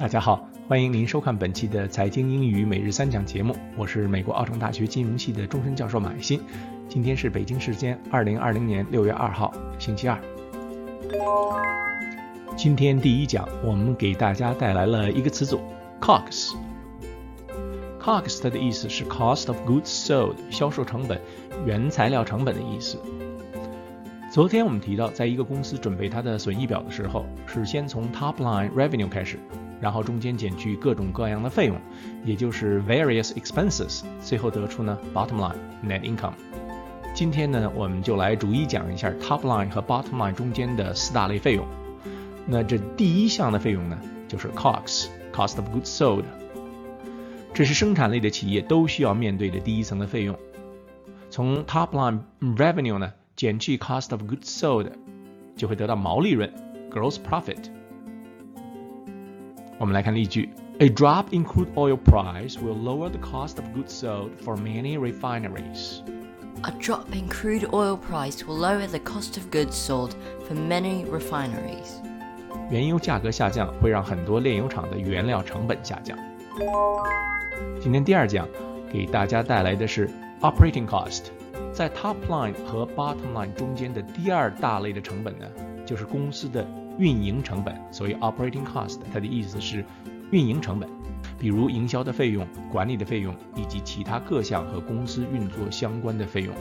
大家好，欢迎您收看本期的财经英语每日三讲节目，我是美国奥城大学金融系的终身教授马欣。今天是北京时间二零二零年六月二号，星期二。今天第一讲，我们给大家带来了一个词组，COGS。COGS 它的意思是 Cost of Goods Sold，销售成本、原材料成本的意思。昨天我们提到，在一个公司准备它的损益表的时候，是先从 Top Line Revenue 开始。然后中间减去各种各样的费用，也就是 various expenses，最后得出呢 bottom line net income。今天呢，我们就来逐一讲一下 top line 和 bottom line 中间的四大类费用。那这第一项的费用呢，就是 COGS，cost of goods sold。这是生产类的企业都需要面对的第一层的费用。从 top line revenue 呢减去 cost of goods sold，就会得到毛利润 gross profit。我们来看例句：A drop in crude oil price will lower the cost of goods sold for many refineries. A drop in crude oil price will lower the cost of goods sold for many refineries. 原油价格下降会让很多炼油厂的原料成本下降。今天第二讲给大家带来的是 operating cost，在 top line 和 bottom line 中间的第二大类的成本呢，就是公司的 运营成本，所以 operating cost 它的意思是运营成本，比如营销的费用、管理的费用以及其他各项和公司运作相关的费用。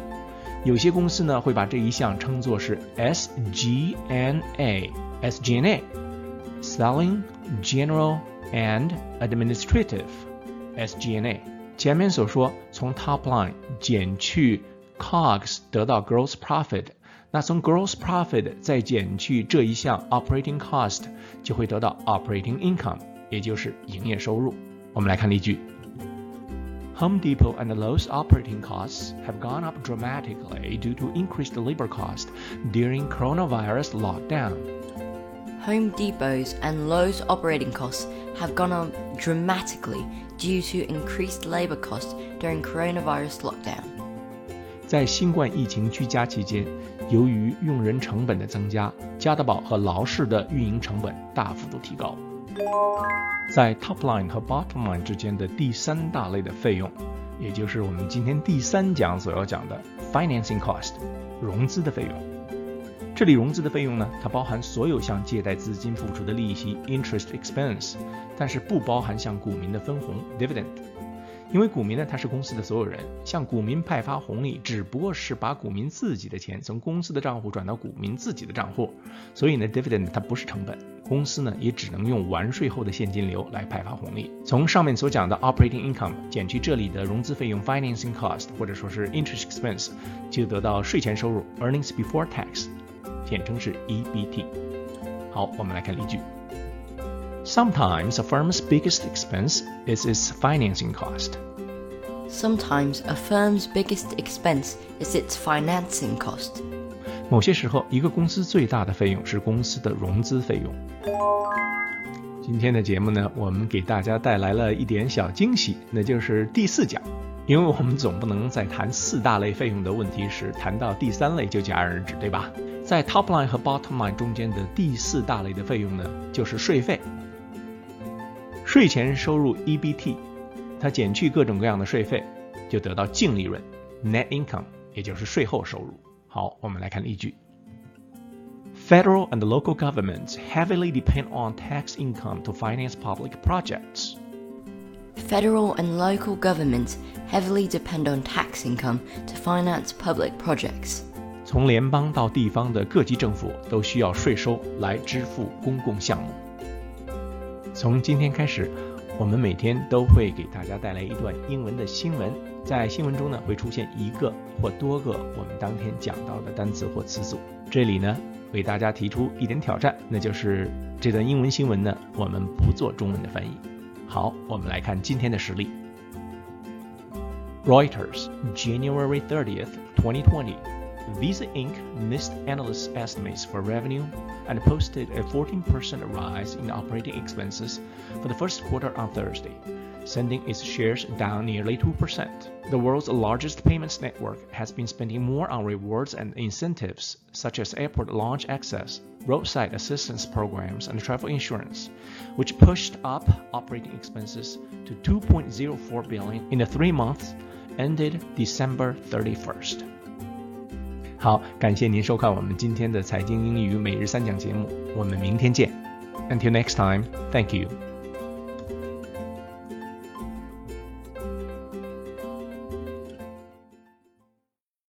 有些公司呢会把这一项称作是 SGNA，SGNA，selling，general and administrative，SGNA。前面所说从 top line 减去 COGS 得到 gross profit。那从 gross profit 再减去这一项 operating cost，就会得到 operating income，也就是营业收入。我们来看例句：Home Depot and Lowe's operating costs have gone up dramatically due to increased labor cost during coronavirus lockdown. Home Depot's and Lowe's operating costs have gone up dramatically due to increased labor costs during coronavirus lockdown. 在新冠疫情居家期间，由于用人成本的增加，加得宝和劳氏的运营成本大幅度提高。在 top line 和 bottom line 之间的第三大类的费用，也就是我们今天第三讲所要讲的 financing cost，融资的费用。这里融资的费用呢，它包含所有向借贷资金付出的利息 interest expense，但是不包含向股民的分红 dividend。因为股民呢，他是公司的所有人，向股民派发红利，只不过是把股民自己的钱从公司的账户转到股民自己的账户，所以呢，dividend 它不是成本，公司呢也只能用完税后的现金流来派发红利。从上面所讲的 operating income 减去这里的融资费用 financing cost 或者说是 interest expense，就得到税前收入 earnings before tax，简称是 EBT。好，我们来看例句。Sometimes a firm's biggest expense is its financing cost. Sometimes a firm's biggest expense is its financing cost. 某些时候，一个公司最大的费用是公司的融资费用。今天的节目呢，我们给大家带来了一点小惊喜，那就是第四讲。因为我们总不能在谈四大类费用的问题时，谈到第三类就戛然而止，对吧？在 top line 和 bottom line 中间的第四大类的费用呢，就是税费。税前收入 EBT，它减去各种各样的税费，就得到净利润 net income，也就是税后收入。好，我们来看例句：Federal and local governments heavily depend on tax income to finance public projects. Federal and local governments heavily depend on tax income to finance public projects. 从联邦到地方的各级政府都需要税收来支付公共项目。 从今天开始，我们每天都会给大家带来一段英文的新闻。在新闻中呢，会出现一个或多个我们当天讲到的单词或词组。这里呢，为大家提出一点挑战，那就是这段英文新闻呢，我们不做中文的翻译。好，我们来看今天的实例。Reuters, January 30th, 2020. Visa Inc. missed analysts' estimates for revenue and posted a 14% rise in operating expenses for the first quarter on Thursday, sending its shares down nearly 2%. The world's largest payments network has been spending more on rewards and incentives, such as airport launch access, roadside assistance programs, and travel insurance, which pushed up operating expenses to 2.04 billion in the three months ended December 31st. 好，感谢您收看我们今天的财经英语每日三讲节目，我们明天见。Until next time, thank you.